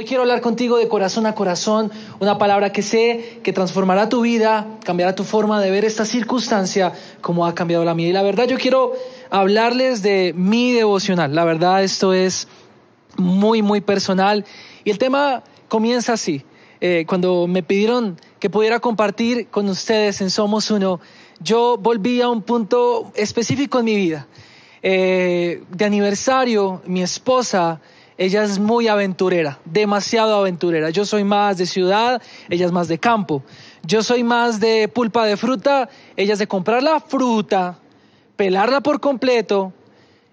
Hoy quiero hablar contigo de corazón a corazón, una palabra que sé que transformará tu vida, cambiará tu forma de ver esta circunstancia como ha cambiado la mía. Y la verdad yo quiero hablarles de mi devocional. La verdad esto es muy, muy personal. Y el tema comienza así. Eh, cuando me pidieron que pudiera compartir con ustedes en Somos Uno, yo volví a un punto específico en mi vida. Eh, de aniversario, mi esposa ella es muy aventurera, demasiado aventurera. Yo soy más de ciudad, ella es más de campo. Yo soy más de pulpa de fruta, ella es de comprar la fruta, pelarla por completo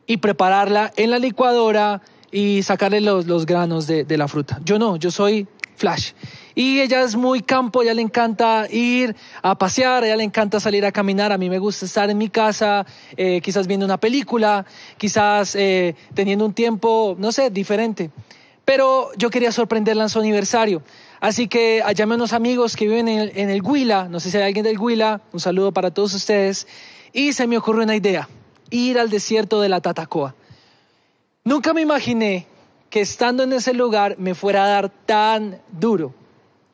y prepararla en la licuadora y sacarle los, granos de, de la fruta. Yo no, yo soy flash. Y ella es muy campo, ella le encanta ir a pasear, ella le encanta salir a caminar, a mí me gusta estar en mi casa, eh, quizás viendo una película, quizás eh, teniendo un tiempo, no sé, diferente. Pero yo quería sorprenderla en su aniversario. Así que llamé a unos amigos que viven en el, en el Huila, no sé si hay alguien del Huila, un saludo para todos ustedes, y se me ocurrió una idea, ir al desierto de la Tatacoa. Nunca me imaginé que estando en ese lugar me fuera a dar tan duro.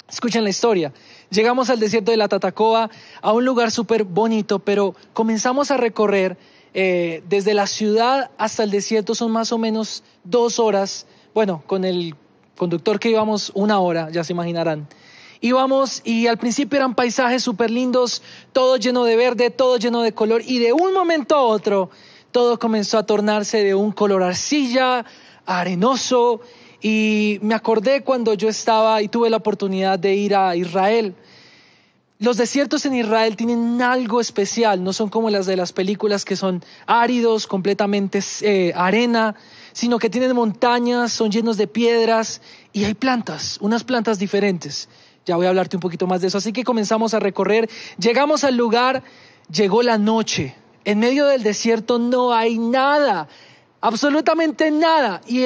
Escuchen la historia. Llegamos al desierto de la Tatacoa, a un lugar súper bonito, pero comenzamos a recorrer eh, desde la ciudad hasta el desierto, son más o menos dos horas. Bueno, con el conductor que íbamos una hora, ya se imaginarán. Íbamos y al principio eran paisajes súper lindos, todo lleno de verde, todo lleno de color, y de un momento a otro todo comenzó a tornarse de un color arcilla, arenoso, y me acordé cuando yo estaba y tuve la oportunidad de ir a Israel. Los desiertos en Israel tienen algo especial, no son como las de las películas que son áridos, completamente eh, arena, sino que tienen montañas, son llenos de piedras y hay plantas, unas plantas diferentes. Ya voy a hablarte un poquito más de eso. Así que comenzamos a recorrer, llegamos al lugar, llegó la noche. En medio del desierto no hay nada, absolutamente nada. Y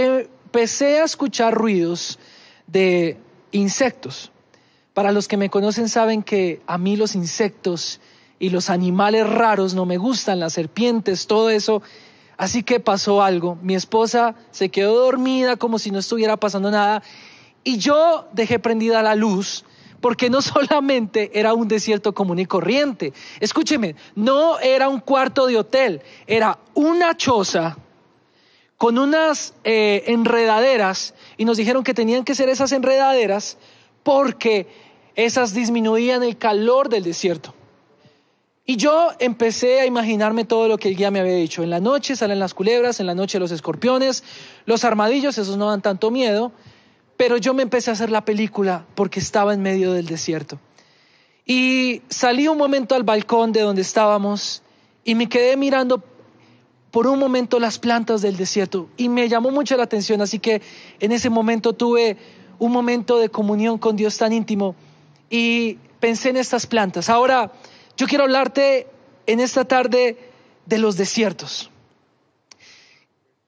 empecé a escuchar ruidos de insectos. Para los que me conocen saben que a mí los insectos y los animales raros no me gustan, las serpientes, todo eso. Así que pasó algo. Mi esposa se quedó dormida como si no estuviera pasando nada y yo dejé prendida la luz porque no solamente era un desierto común y corriente. Escúcheme, no era un cuarto de hotel, era una choza con unas eh, enredaderas y nos dijeron que tenían que ser esas enredaderas porque esas disminuían el calor del desierto. Y yo empecé a imaginarme todo lo que el guía me había dicho. En la noche salen las culebras, en la noche los escorpiones, los armadillos, esos no dan tanto miedo, pero yo me empecé a hacer la película porque estaba en medio del desierto. Y salí un momento al balcón de donde estábamos y me quedé mirando por un momento las plantas del desierto y me llamó mucho la atención, así que en ese momento tuve un momento de comunión con Dios tan íntimo y pensé en estas plantas. Ahora, yo quiero hablarte en esta tarde de los desiertos.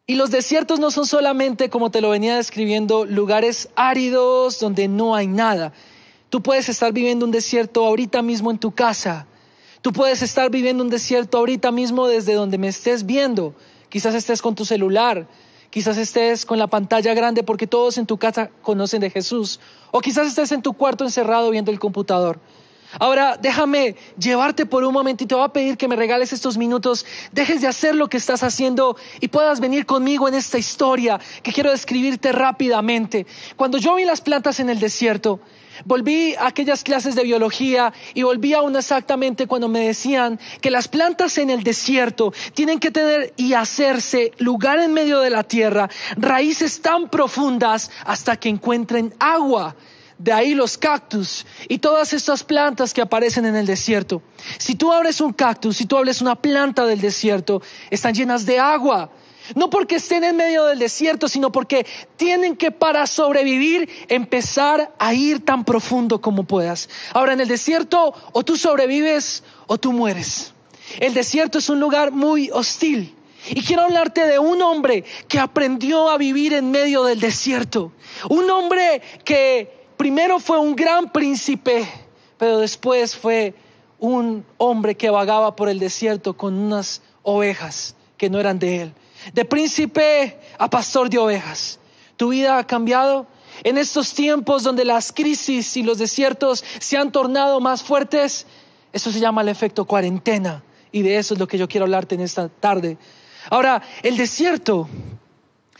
Y los desiertos no son solamente, como te lo venía describiendo, lugares áridos donde no hay nada. Tú puedes estar viviendo un desierto ahorita mismo en tu casa, Tú puedes estar viviendo un desierto ahorita mismo desde donde me estés viendo. Quizás estés con tu celular, quizás estés con la pantalla grande porque todos en tu casa conocen de Jesús. O quizás estés en tu cuarto encerrado viendo el computador. Ahora déjame llevarte por un momento y te voy a pedir que me regales estos minutos, dejes de hacer lo que estás haciendo y puedas venir conmigo en esta historia que quiero describirte rápidamente. Cuando yo vi las plantas en el desierto, Volví a aquellas clases de biología y volví aún exactamente cuando me decían que las plantas en el desierto tienen que tener y hacerse lugar en medio de la tierra, raíces tan profundas hasta que encuentren agua. De ahí los cactus y todas estas plantas que aparecen en el desierto. Si tú abres un cactus, si tú abres una planta del desierto, están llenas de agua. No porque estén en medio del desierto, sino porque tienen que para sobrevivir empezar a ir tan profundo como puedas. Ahora en el desierto o tú sobrevives o tú mueres. El desierto es un lugar muy hostil. Y quiero hablarte de un hombre que aprendió a vivir en medio del desierto. Un hombre que primero fue un gran príncipe, pero después fue un hombre que vagaba por el desierto con unas ovejas que no eran de él de príncipe a pastor de ovejas. Tu vida ha cambiado. en estos tiempos donde las crisis y los desiertos se han tornado más fuertes, eso se llama el efecto cuarentena. Y de eso es lo que yo quiero hablarte en esta tarde. Ahora, el desierto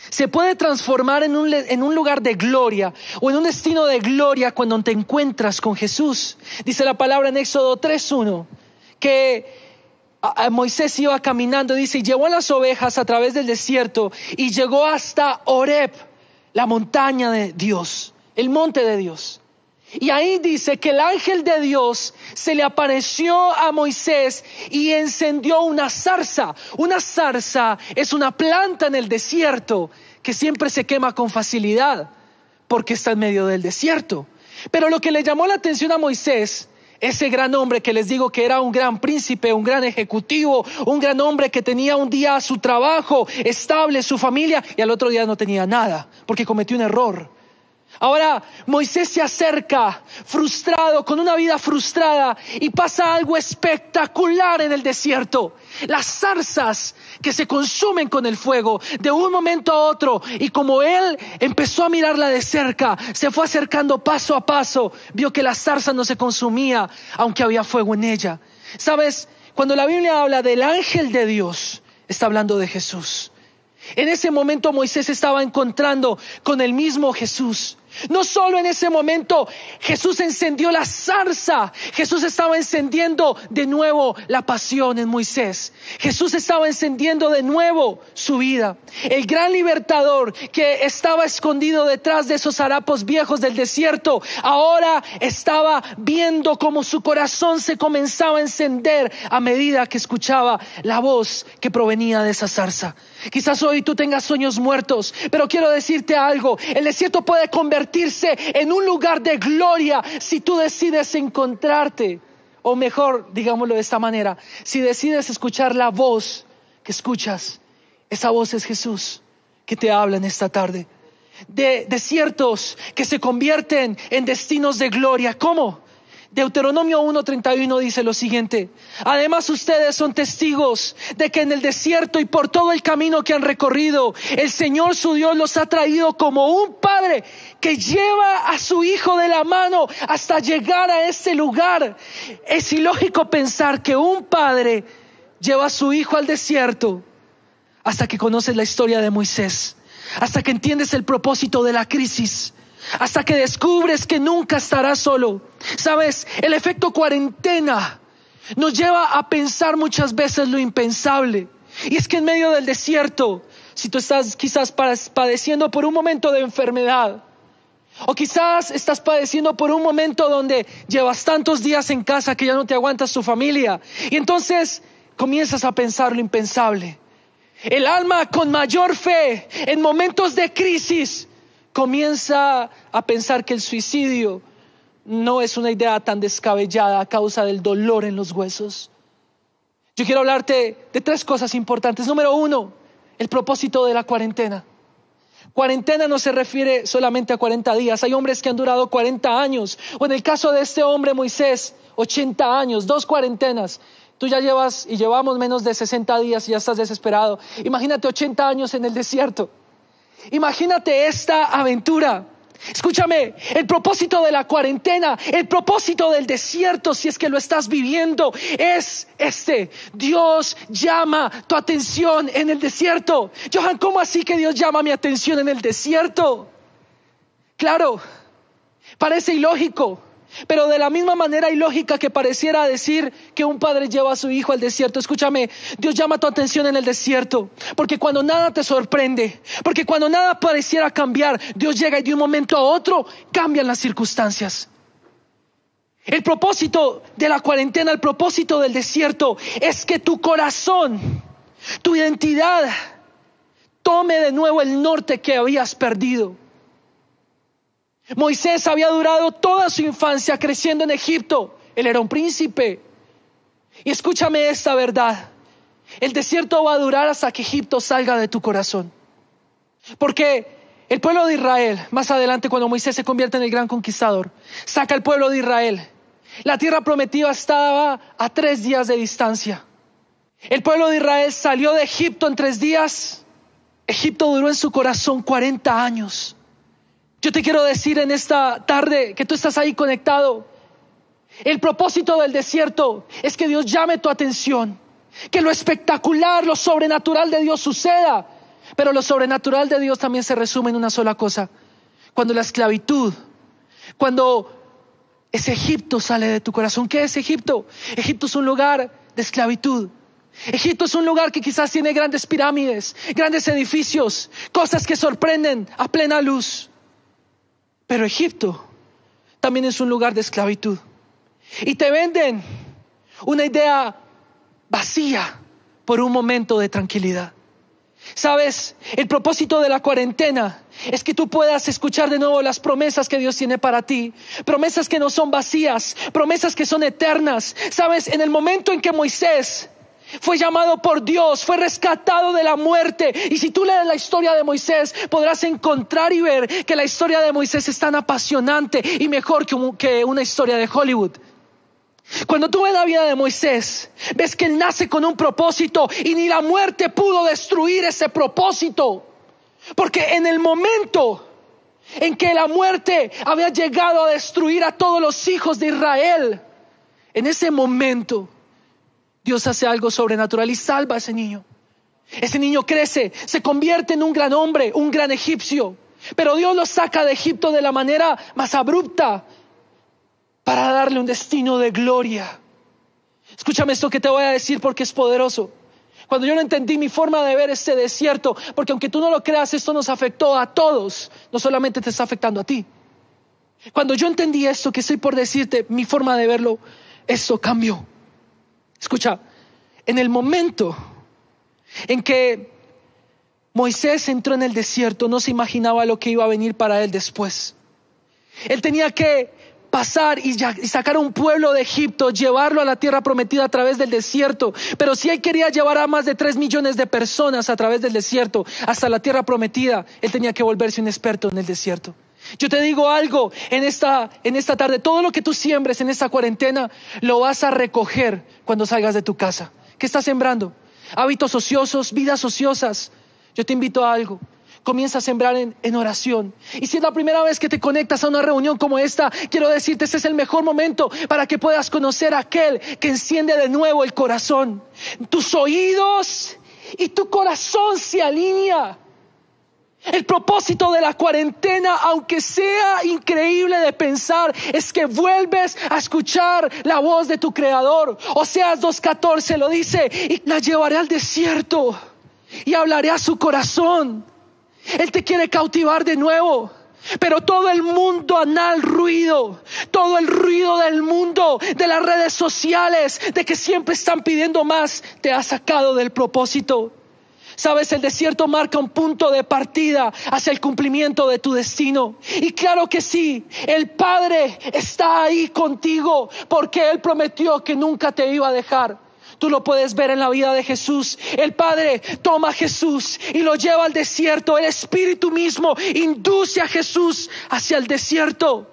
se puede transformar en un, lugar de gloria o en un destino de gloria cuando te encuentras con Jesús. Dice la palabra en Éxodo 3.1 que Moisés iba caminando, dice, y llevó a las ovejas a través del desierto y llegó hasta Oreb, la montaña de Dios, el monte de Dios. Y ahí dice que el ángel de Dios se le apareció a Moisés y encendió una zarza. Una zarza es una planta en el desierto que siempre se quema con facilidad porque está en medio del desierto. Pero lo que le llamó la atención a Moisés, ese gran hombre que les digo que era un gran príncipe, un gran ejecutivo, un gran hombre que tenía un día su trabajo estable, su familia, y al otro día no tenía nada, porque cometió un error. Ahora Moisés se acerca frustrado, con una vida frustrada, y pasa algo espectacular en el desierto. Las zarzas que se consumen con el fuego de un momento a otro, y como él empezó a mirarla de cerca, se fue acercando paso a paso, vio que la zarza no se consumía, aunque había fuego en ella. Sabes, cuando la Biblia habla del ángel de Dios, está hablando de Jesús. En ese momento Moisés estaba encontrando con el mismo Jesús. No solo en ese momento Jesús encendió la zarza, Jesús estaba encendiendo de nuevo la pasión en Moisés. Jesús estaba encendiendo de nuevo su vida. El gran libertador que estaba escondido detrás de esos harapos viejos del desierto, ahora estaba viendo cómo su corazón se comenzaba a encender a medida que escuchaba la voz que provenía de esa zarza. Quizás hoy tú tengas sueños muertos, pero quiero decirte algo, el desierto puede convertirse en un lugar de gloria si tú decides encontrarte, o mejor, digámoslo de esta manera, si decides escuchar la voz que escuchas, esa voz es Jesús que te habla en esta tarde. De desiertos que se convierten en destinos de gloria. ¿Cómo? Deuteronomio 1.31 dice lo siguiente, además ustedes son testigos de que en el desierto y por todo el camino que han recorrido, el Señor su Dios los ha traído como un padre que lleva a su hijo de la mano hasta llegar a ese lugar. Es ilógico pensar que un padre lleva a su hijo al desierto hasta que conoces la historia de Moisés, hasta que entiendes el propósito de la crisis hasta que descubres que nunca estarás solo. Sabes, el efecto cuarentena nos lleva a pensar muchas veces lo impensable. Y es que en medio del desierto, si tú estás quizás padeciendo por un momento de enfermedad, o quizás estás padeciendo por un momento donde llevas tantos días en casa que ya no te aguantas tu familia, y entonces comienzas a pensar lo impensable. El alma con mayor fe en momentos de crisis comienza a pensar que el suicidio no es una idea tan descabellada a causa del dolor en los huesos. Yo quiero hablarte de tres cosas importantes. Número uno, el propósito de la cuarentena. Cuarentena no se refiere solamente a 40 días. Hay hombres que han durado 40 años. O en el caso de este hombre Moisés, 80 años, dos cuarentenas. Tú ya llevas y llevamos menos de 60 días y ya estás desesperado. Imagínate 80 años en el desierto. Imagínate esta aventura. Escúchame, el propósito de la cuarentena, el propósito del desierto, si es que lo estás viviendo, es este. Dios llama tu atención en el desierto. Johan, ¿cómo así que Dios llama mi atención en el desierto? Claro, parece ilógico. Pero de la misma manera ilógica que pareciera decir que un padre lleva a su hijo al desierto, escúchame, Dios llama tu atención en el desierto, porque cuando nada te sorprende, porque cuando nada pareciera cambiar, Dios llega y de un momento a otro cambian las circunstancias. El propósito de la cuarentena, el propósito del desierto es que tu corazón, tu identidad, tome de nuevo el norte que habías perdido. Moisés había durado toda su infancia creciendo en Egipto. Él era un príncipe. Y escúchame esta verdad. El desierto va a durar hasta que Egipto salga de tu corazón. Porque el pueblo de Israel, más adelante cuando Moisés se convierte en el gran conquistador, saca al pueblo de Israel. La tierra prometida estaba a tres días de distancia. El pueblo de Israel salió de Egipto en tres días. Egipto duró en su corazón 40 años. Yo te quiero decir en esta tarde que tú estás ahí conectado. El propósito del desierto es que Dios llame tu atención, que lo espectacular, lo sobrenatural de Dios suceda. Pero lo sobrenatural de Dios también se resume en una sola cosa. Cuando la esclavitud, cuando ese Egipto sale de tu corazón. ¿Qué es Egipto? Egipto es un lugar de esclavitud. Egipto es un lugar que quizás tiene grandes pirámides, grandes edificios, cosas que sorprenden a plena luz. Pero Egipto también es un lugar de esclavitud. Y te venden una idea vacía por un momento de tranquilidad. Sabes, el propósito de la cuarentena es que tú puedas escuchar de nuevo las promesas que Dios tiene para ti, promesas que no son vacías, promesas que son eternas. Sabes, en el momento en que Moisés fue llamado por Dios, fue rescatado de la muerte. Y si tú lees la historia de Moisés, podrás encontrar y ver que la historia de Moisés es tan apasionante y mejor que una historia de Hollywood. Cuando tú ves la vida de Moisés, ves que él nace con un propósito y ni la muerte pudo destruir ese propósito. Porque en el momento en que la muerte había llegado a destruir a todos los hijos de Israel, en ese momento Dios hace algo sobrenatural y salva a ese niño. Ese niño crece, se convierte en un gran hombre, un gran egipcio. Pero Dios lo saca de Egipto de la manera más abrupta para darle un destino de gloria. Escúchame esto que te voy a decir porque es poderoso. Cuando yo no entendí mi forma de ver este desierto, porque aunque tú no lo creas, esto nos afectó a todos, no solamente te está afectando a ti. Cuando yo entendí esto que estoy por decirte, mi forma de verlo, eso cambió. Escucha, en el momento en que Moisés entró en el desierto, no se imaginaba lo que iba a venir para él después. Él tenía que pasar y, sacar a un pueblo de Egipto, llevarlo a la tierra prometida a través del desierto. Pero si él quería llevar a más de tres millones de personas a través del desierto hasta la tierra prometida, él tenía que volverse un experto en el desierto. Yo te digo algo en esta, en esta tarde, todo lo que tú siembres en esta cuarentena lo vas a recoger cuando salgas de tu casa. ¿Qué estás sembrando? Hábitos ociosos, vidas ociosas. Yo te invito a algo. Comienza a sembrar en, en, oración. Y si es la primera vez que te conectas a una reunión como esta, quiero decirte, este es el mejor momento para que puedas conocer a aquel que enciende de nuevo el corazón. Tus oídos y tu corazón se alinea el propósito de la cuarentena, aunque sea increíble de pensar, es que vuelves a escuchar la voz de tu creador. Oseas 2.14 lo dice, y la llevaré al desierto y hablaré a su corazón. Él te quiere cautivar de nuevo. Pero todo el mundo anal ruido, todo el ruido del mundo, de las redes sociales, de que siempre están pidiendo más, te ha sacado del propósito. Sabes, el desierto marca un punto de partida hacia el cumplimiento de tu destino. Y claro que sí, el Padre está ahí contigo porque Él prometió que nunca te iba a dejar. Tú lo puedes ver en la vida de Jesús. El Padre toma a Jesús y lo lleva al desierto. El Espíritu mismo induce a Jesús hacia el desierto.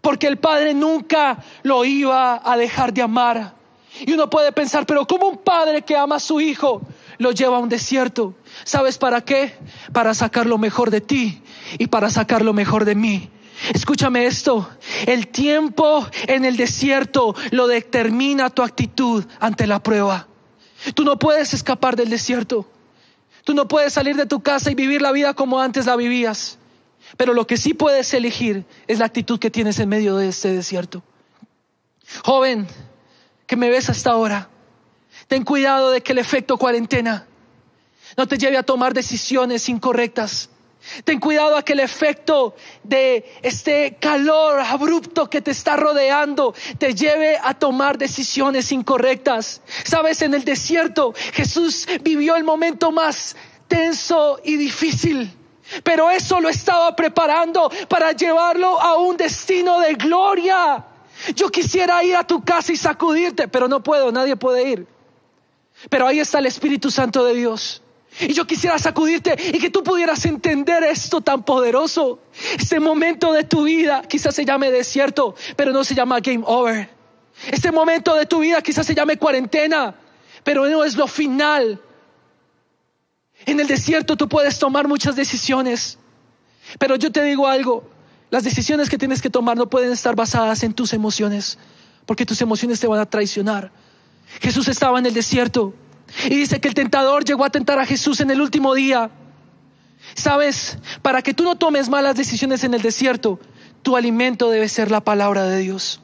Porque el Padre nunca lo iba a dejar de amar. Y uno puede pensar, pero ¿cómo un padre que ama a su hijo lo lleva a un desierto. ¿Sabes para qué? Para sacar lo mejor de ti y para sacar lo mejor de mí. Escúchame esto, el tiempo en el desierto lo determina tu actitud ante la prueba. Tú no puedes escapar del desierto. Tú no puedes salir de tu casa y vivir la vida como antes la vivías. Pero lo que sí puedes elegir es la actitud que tienes en medio de este desierto. Joven, que me ves hasta ahora, Ten cuidado de que el efecto cuarentena no te lleve a tomar decisiones incorrectas. Ten cuidado a que el efecto de este calor abrupto que te está rodeando te lleve a tomar decisiones incorrectas. Sabes, en el desierto Jesús vivió el momento más tenso y difícil. Pero eso lo estaba preparando para llevarlo a un destino de gloria. Yo quisiera ir a tu casa y sacudirte, pero no puedo, nadie puede ir. Pero ahí está el Espíritu Santo de Dios. Y yo quisiera sacudirte y que tú pudieras entender esto tan poderoso. Este momento de tu vida quizás se llame desierto, pero no se llama game over. Este momento de tu vida quizás se llame cuarentena, pero no es lo final. En el desierto tú puedes tomar muchas decisiones. Pero yo te digo algo, las decisiones que tienes que tomar no pueden estar basadas en tus emociones, porque tus emociones te van a traicionar. Jesús estaba en el desierto y dice que el tentador llegó a tentar a Jesús en el último día. Sabes, para que tú no tomes malas decisiones en el desierto, tu alimento debe ser la palabra de Dios.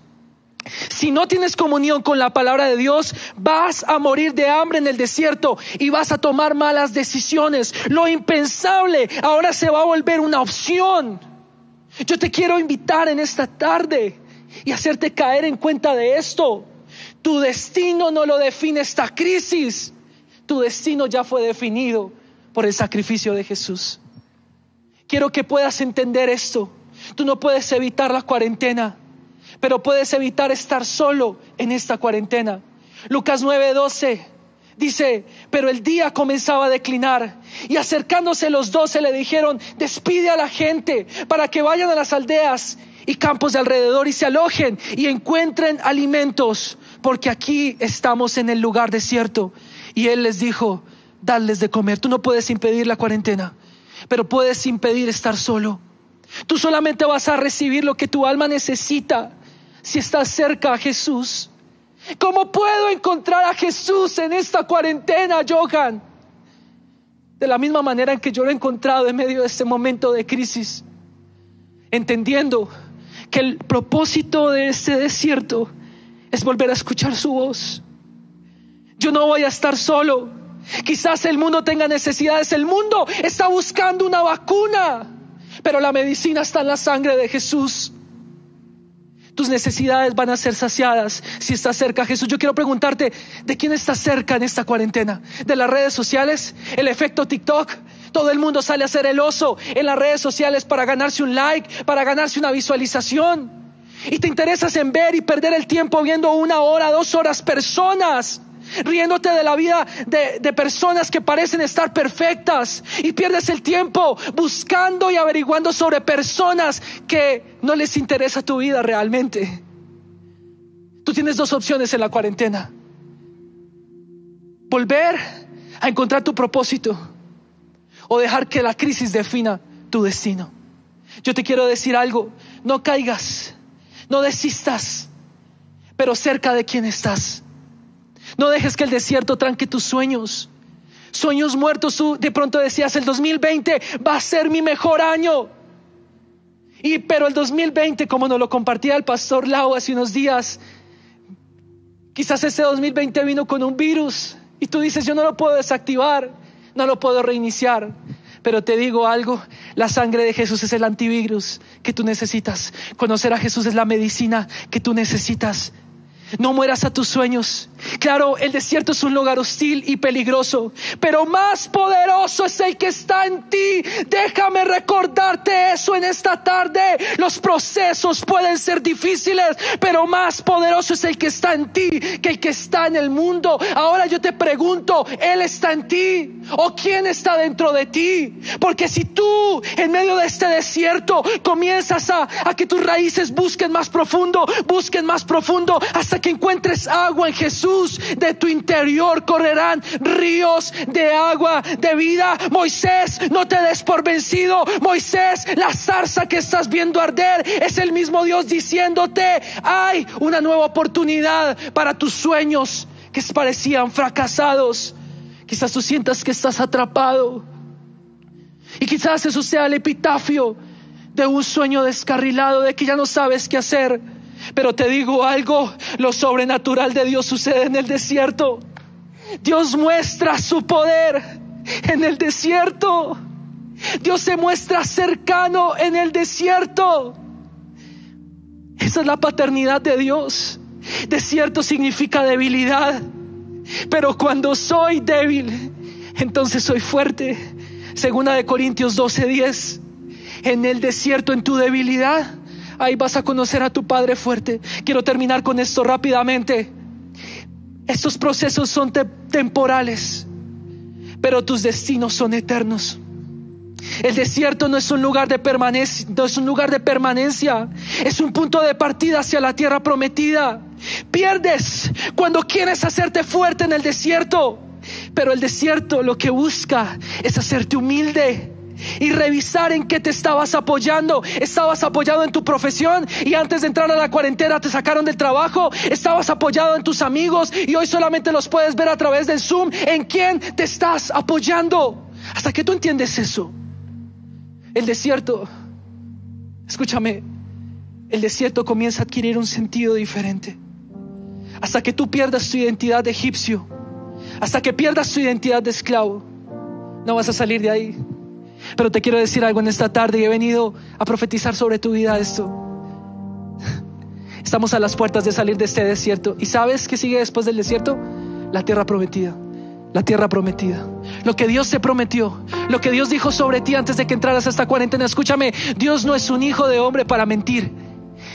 Si no tienes comunión con la palabra de Dios, vas a morir de hambre en el desierto y vas a tomar malas decisiones. Lo impensable ahora se va a volver una opción. Yo te quiero invitar en esta tarde y hacerte caer en cuenta de esto. Tu destino no lo define esta crisis. Tu destino ya fue definido por el sacrificio de Jesús. Quiero que puedas entender esto. Tú no puedes evitar la cuarentena, pero puedes evitar estar solo en esta cuarentena. Lucas 9:12 dice, pero el día comenzaba a declinar y acercándose los doce le dijeron, despide a la gente para que vayan a las aldeas y campos de alrededor y se alojen y encuentren alimentos, porque aquí estamos en el lugar desierto. Y él les dijo, darles de comer. Tú no puedes impedir la cuarentena, pero puedes impedir estar solo. Tú solamente vas a recibir lo que tu alma necesita si estás cerca a Jesús. ¿Cómo puedo encontrar a Jesús en esta cuarentena, Johan? De la misma manera en que yo lo he encontrado en medio de este momento de crisis, entendiendo que el propósito de este desierto es volver a escuchar su voz. Yo no voy a estar solo. Quizás el mundo tenga necesidades. El mundo está buscando una vacuna, pero la medicina está en la sangre de Jesús. Tus necesidades van a ser saciadas si estás cerca Jesús. Yo quiero preguntarte, ¿de quién estás cerca en esta cuarentena? ¿De las redes sociales? ¿El efecto TikTok? Todo el mundo sale a hacer el oso en las redes sociales para ganarse un like, para ganarse una visualización. Y te interesas en ver y perder el tiempo viendo una hora, dos horas personas riéndote de la vida de, personas que parecen estar perfectas y pierdes el tiempo buscando y averiguando sobre personas que no les interesa tu vida realmente. Tú tienes dos opciones en la cuarentena. Volver a encontrar tu propósito o dejar que la crisis defina tu destino. Yo te quiero decir algo, no caigas, no desistas, pero cerca de quien estás no dejes que el desierto tranque tus sueños. Sueños muertos, tú de pronto decías, el 2020 va a ser mi mejor año. Y pero el 2020, como nos lo compartía el pastor Lau hace unos días, quizás ese 2020 vino con un virus y tú dices, yo no lo puedo desactivar, no lo puedo reiniciar. Pero te digo algo, la sangre de Jesús es el antivirus que tú necesitas. Conocer a Jesús es la medicina que tú necesitas. No mueras a tus sueños. Claro, el desierto es un lugar hostil y peligroso, pero más poderoso es el que está en ti. Déjame recordarte eso en esta tarde. Los procesos pueden ser difíciles, pero más poderoso es el que está en ti que el que está en el mundo. Ahora yo te pregunto, ¿Él está en ti o quién está dentro de ti? Porque si tú en medio de este desierto comienzas a, a que tus raíces busquen más profundo, busquen más profundo hasta que encuentres agua en Jesús, de tu interior correrán ríos de agua de vida. Moisés, no te des por vencido. Moisés, la zarza que estás viendo arder es el mismo Dios diciéndote, hay una nueva oportunidad para tus sueños que parecían fracasados. Quizás tú sientas que estás atrapado. Y quizás eso sea el epitafio de un sueño descarrilado, de que ya no sabes qué hacer. Pero te digo algo, lo sobrenatural de Dios sucede en el desierto. Dios muestra su poder en el desierto. Dios se muestra cercano en el desierto. Esa es la paternidad de Dios. Desierto significa debilidad. Pero cuando soy débil, entonces soy fuerte. Segunda de Corintios 12:10. En el desierto, en tu debilidad, ahí vas a conocer a tu Padre fuerte. Quiero terminar con esto rápidamente. Estos procesos son temporales, pero tus destinos son eternos. El desierto no es un lugar de no es un lugar de permanencia, es un punto de partida hacia la tierra prometida. Pierdes cuando quieres hacerte fuerte en el desierto, pero el desierto lo que busca es hacerte humilde y revisar en qué te estabas apoyando. Estabas apoyado en tu profesión y antes de entrar a la cuarentena te sacaron del trabajo. Estabas apoyado en tus amigos y hoy solamente los puedes ver a través del Zoom. ¿En quién te estás apoyando? Hasta que tú entiendes eso. El desierto, escúchame, el desierto comienza a adquirir un sentido diferente. Hasta que tú pierdas tu identidad de egipcio, hasta que pierdas tu identidad de esclavo, no vas a salir de ahí. Pero te quiero decir algo en esta tarde y he venido a profetizar sobre tu vida esto. Estamos a las puertas de salir de este desierto. ¿Y sabes qué sigue después del desierto? La tierra prometida. La tierra prometida. Lo que Dios te prometió. Lo que Dios dijo sobre ti antes de que entraras a esta cuarentena. Escúchame, Dios no es un hijo de hombre para mentir.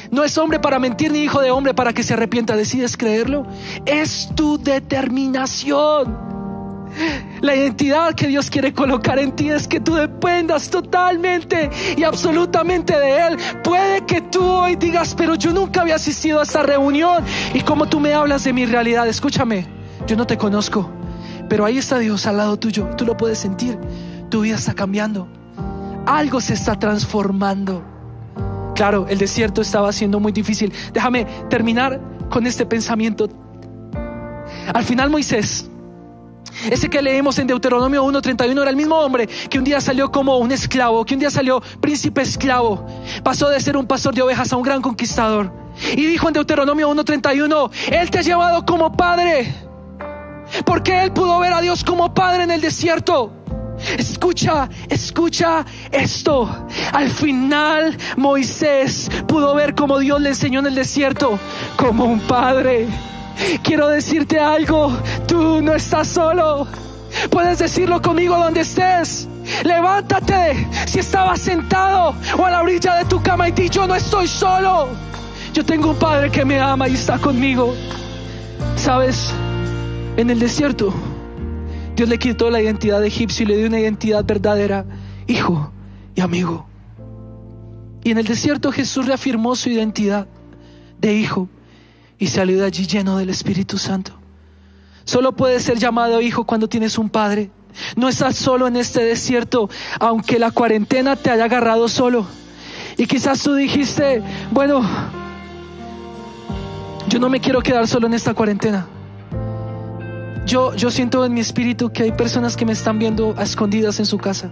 No es hombre para mentir ni hijo de hombre para que se arrepienta. ¿Decides creerlo? Es tu determinación. La identidad que Dios quiere colocar en ti es que tú dependas totalmente y absolutamente de Él. Puede que tú hoy digas, pero yo nunca había asistido a esta reunión. Y como tú me hablas de mi realidad, escúchame, yo no te conozco, pero ahí está Dios al lado tuyo. Tú lo puedes sentir. Tu vida está cambiando. Algo se está transformando. Claro, el desierto estaba siendo muy difícil. Déjame terminar con este pensamiento. Al final Moisés ese que leemos en Deuteronomio 1.31 era el mismo hombre que un día salió como un esclavo, que un día salió príncipe esclavo. Pasó de ser un pastor de ovejas a un gran conquistador. Y dijo en Deuteronomio 1.31, Él te ha llevado como padre. Porque Él pudo ver a Dios como padre en el desierto. Escucha, escucha esto. Al final Moisés pudo ver como Dios le enseñó en el desierto como un padre. Quiero decirte algo, tú no estás solo. Puedes decirlo conmigo donde estés. Levántate si estabas sentado o a la orilla de tu cama y di yo no estoy solo. Yo tengo un padre que me ama y está conmigo. Sabes, en el desierto, Dios le quitó la identidad de egipcio y le dio una identidad verdadera, hijo y amigo. Y en el desierto Jesús reafirmó su identidad de hijo y salió de allí lleno del Espíritu Santo. Solo puedes ser llamado hijo cuando tienes un padre. No estás solo en este desierto, aunque la cuarentena te haya agarrado solo. Y quizás tú dijiste, bueno, yo no me quiero quedar solo en esta cuarentena. Yo, yo siento en mi espíritu que hay personas que me están viendo a escondidas en su casa.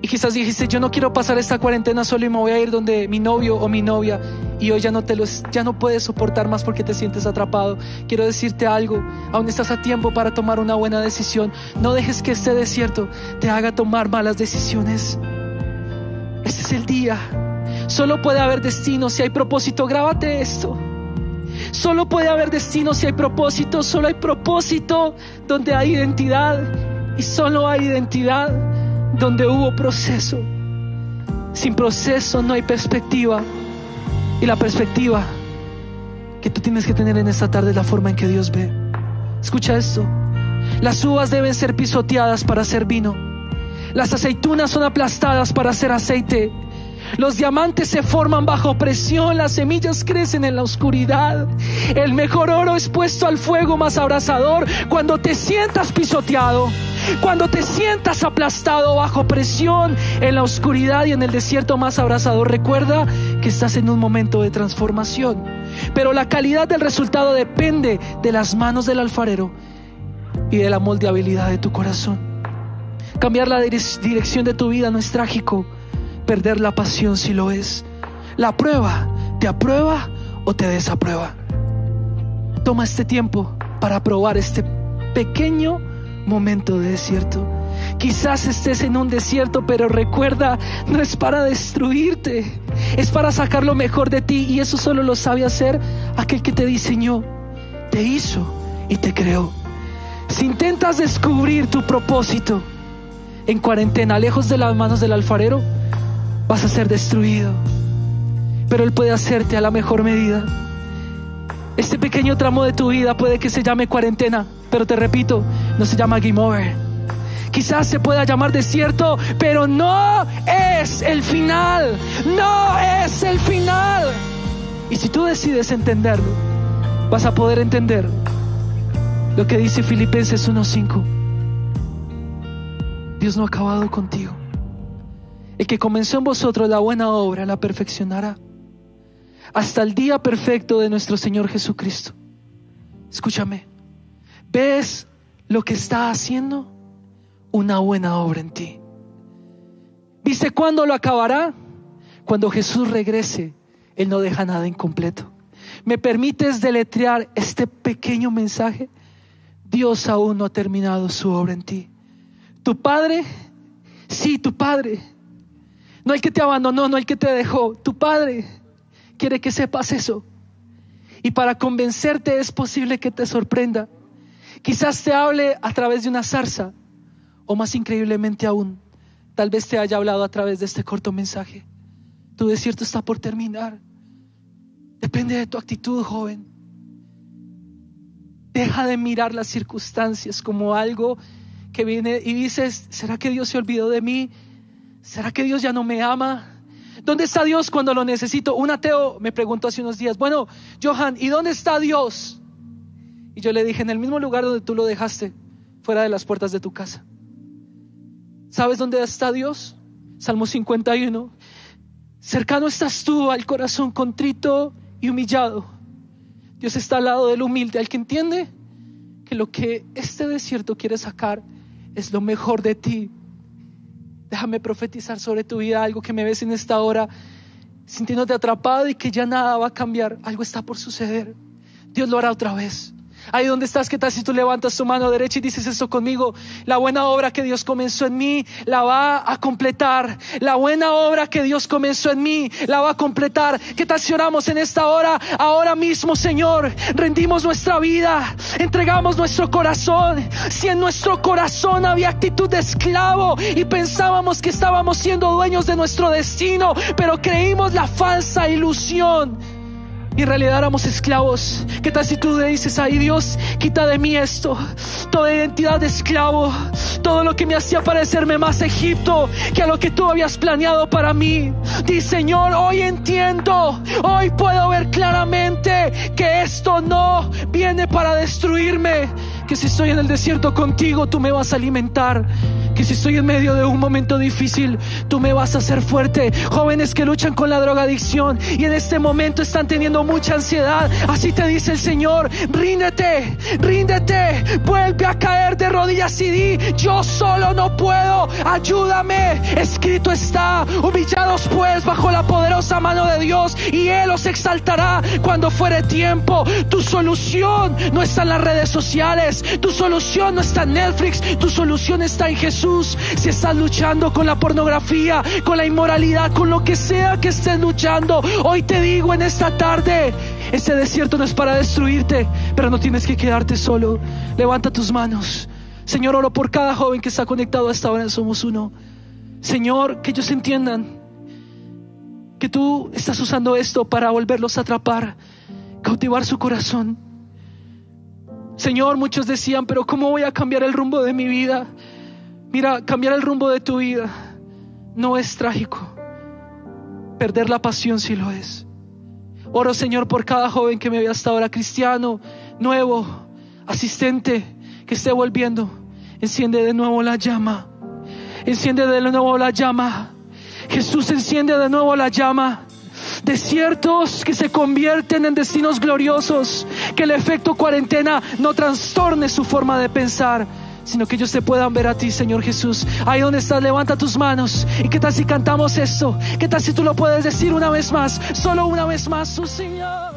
Y quizás dijiste, yo no quiero pasar esta cuarentena solo y me voy a ir donde mi novio o mi novia y hoy ya no te lo, ya no puedes soportar más porque te sientes atrapado. Quiero decirte algo, aún estás a tiempo para tomar una buena decisión. No dejes que este desierto te haga tomar malas decisiones. Este es el día. Solo puede haber destino si hay propósito. Grábate esto. Solo puede haber destino si hay propósito. Solo hay propósito donde hay identidad. Y solo hay identidad donde hubo proceso. Sin proceso no hay perspectiva. Y la perspectiva que tú tienes que tener en esta tarde es la forma en que Dios ve. Escucha esto. Las uvas deben ser pisoteadas para hacer vino. Las aceitunas son aplastadas para hacer aceite. Los diamantes se forman bajo presión, las semillas crecen en la oscuridad. El mejor oro es puesto al fuego más abrasador cuando te sientas pisoteado. Cuando te sientas aplastado bajo presión en la oscuridad y en el desierto más abrasador, recuerda que estás en un momento de transformación. Pero la calidad del resultado depende de las manos del alfarero y de la moldeabilidad de tu corazón. Cambiar la dirección de tu vida no es trágico, perder la pasión si lo es. La prueba te aprueba o te desaprueba. Toma este tiempo para probar este pequeño momento de desierto. Quizás estés en un desierto, pero recuerda, no es para destruirte, es para sacar lo mejor de ti y eso solo lo sabe hacer aquel que te diseñó, te hizo y te creó. Si intentas descubrir tu propósito en cuarentena, lejos de las manos del alfarero, vas a ser destruido. Pero Él puede hacerte a la mejor medida. Este pequeño tramo de tu vida puede que se llame cuarentena, pero te repito, no se llama game over. Quizás se pueda llamar desierto, pero no es el final. No es el final. Y si tú decides entenderlo, vas a poder entender lo que dice Filipenses 1.5. Dios no ha acabado contigo. El que comenzó en vosotros la buena obra la perfeccionará hasta el día perfecto de nuestro Señor Jesucristo. Escúchame, ¿ves lo que está haciendo? Una buena obra en ti. ¿Viste cuándo lo acabará? Cuando Jesús regrese, Él no deja nada incompleto. ¿Me permites deletrear este pequeño mensaje? Dios aún no ha terminado su obra en ti. Tu Padre, sí, tu Padre. No el que te abandonó, no el que te dejó. Tu Padre quiere que sepas eso. Y para convencerte es posible que te sorprenda. Quizás te hable a través de una zarza o más increíblemente aún, tal vez te haya hablado a través de este corto mensaje. Tu desierto está por terminar. Depende de tu actitud, joven. Deja de mirar las circunstancias como algo que viene y dices, ¿será que Dios se olvidó de mí? ¿Será que Dios ya no me ama? ¿Dónde está Dios cuando lo necesito? Un ateo me preguntó hace unos días, bueno, Johan, ¿y dónde está Dios? Y yo le dije, en el mismo lugar donde tú lo dejaste, fuera de las puertas de tu casa. ¿Sabes dónde está Dios? Salmo 51. Cercano estás tú al corazón contrito y humillado. Dios está al lado del humilde, al que entiende que lo que este desierto quiere sacar es lo mejor de ti. Déjame profetizar sobre tu vida algo que me ves en esta hora sintiéndote atrapado y que ya nada va a cambiar. Algo está por suceder. Dios lo hará otra vez. Ahí donde estás, ¿qué tal si tú levantas tu mano derecha y dices esto conmigo? La buena obra que Dios comenzó en mí la va a completar. La buena obra que Dios comenzó en mí la va a completar. ¿Qué tal si oramos en esta hora? Ahora mismo, Señor, rendimos nuestra vida, entregamos nuestro corazón. Si en nuestro corazón había actitud de esclavo y pensábamos que estábamos siendo dueños de nuestro destino, pero creímos la falsa ilusión y en realidad éramos esclavos. ¿Qué tal si tú le dices ahí, Dios, quita de mí esto, toda identidad de esclavo, todo lo que me hacía parecerme más Egipto que a lo que tú habías planeado para mí? Di, Señor, hoy entiendo, hoy puedo ver claramente que esto no viene para destruirme, que si estoy en el desierto contigo, tú me vas a alimentar que si estoy en medio de un momento difícil, tú me vas a hacer fuerte. Jóvenes que luchan con la drogadicción y en este momento están teniendo mucha ansiedad, así te dice el Señor, ríndete, ríndete, vuelve a caer de rodillas y di, yo solo no puedo, ayúdame. Escrito está, humillados pues bajo la poderosa mano de Dios y Él os exaltará cuando fuere tiempo. Tu solución no está en las redes sociales, tu solución no está en Netflix, tu solución está en Jesús. Si estás luchando con la pornografía, con la inmoralidad, con lo que sea que estés luchando, hoy te digo en esta tarde, este desierto no es para destruirte, pero no tienes que quedarte solo. Levanta tus manos. Señor, oro por cada joven que está conectado a esta hora Somos Uno. Señor, que ellos entiendan que tú estás usando esto para volverlos a atrapar, cautivar su corazón. Señor, muchos decían, pero ¿cómo voy a cambiar el rumbo de mi vida? Mira, cambiar el rumbo de tu vida no es trágico. Perder la pasión sí lo es. Oro, Señor, por cada joven que me ve hasta ahora, cristiano, nuevo, asistente, que esté volviendo. Enciende de nuevo la llama. Enciende de nuevo la llama. Jesús enciende de nuevo la llama. Desiertos que se convierten en destinos gloriosos. Que el efecto cuarentena no trastorne su forma de pensar sino que ellos te puedan ver a ti, Señor Jesús. Ahí donde estás, levanta tus manos. ¿Y qué tal si cantamos esto? ¿Qué tal si tú lo puedes decir una vez más? Solo una vez más, su Señor.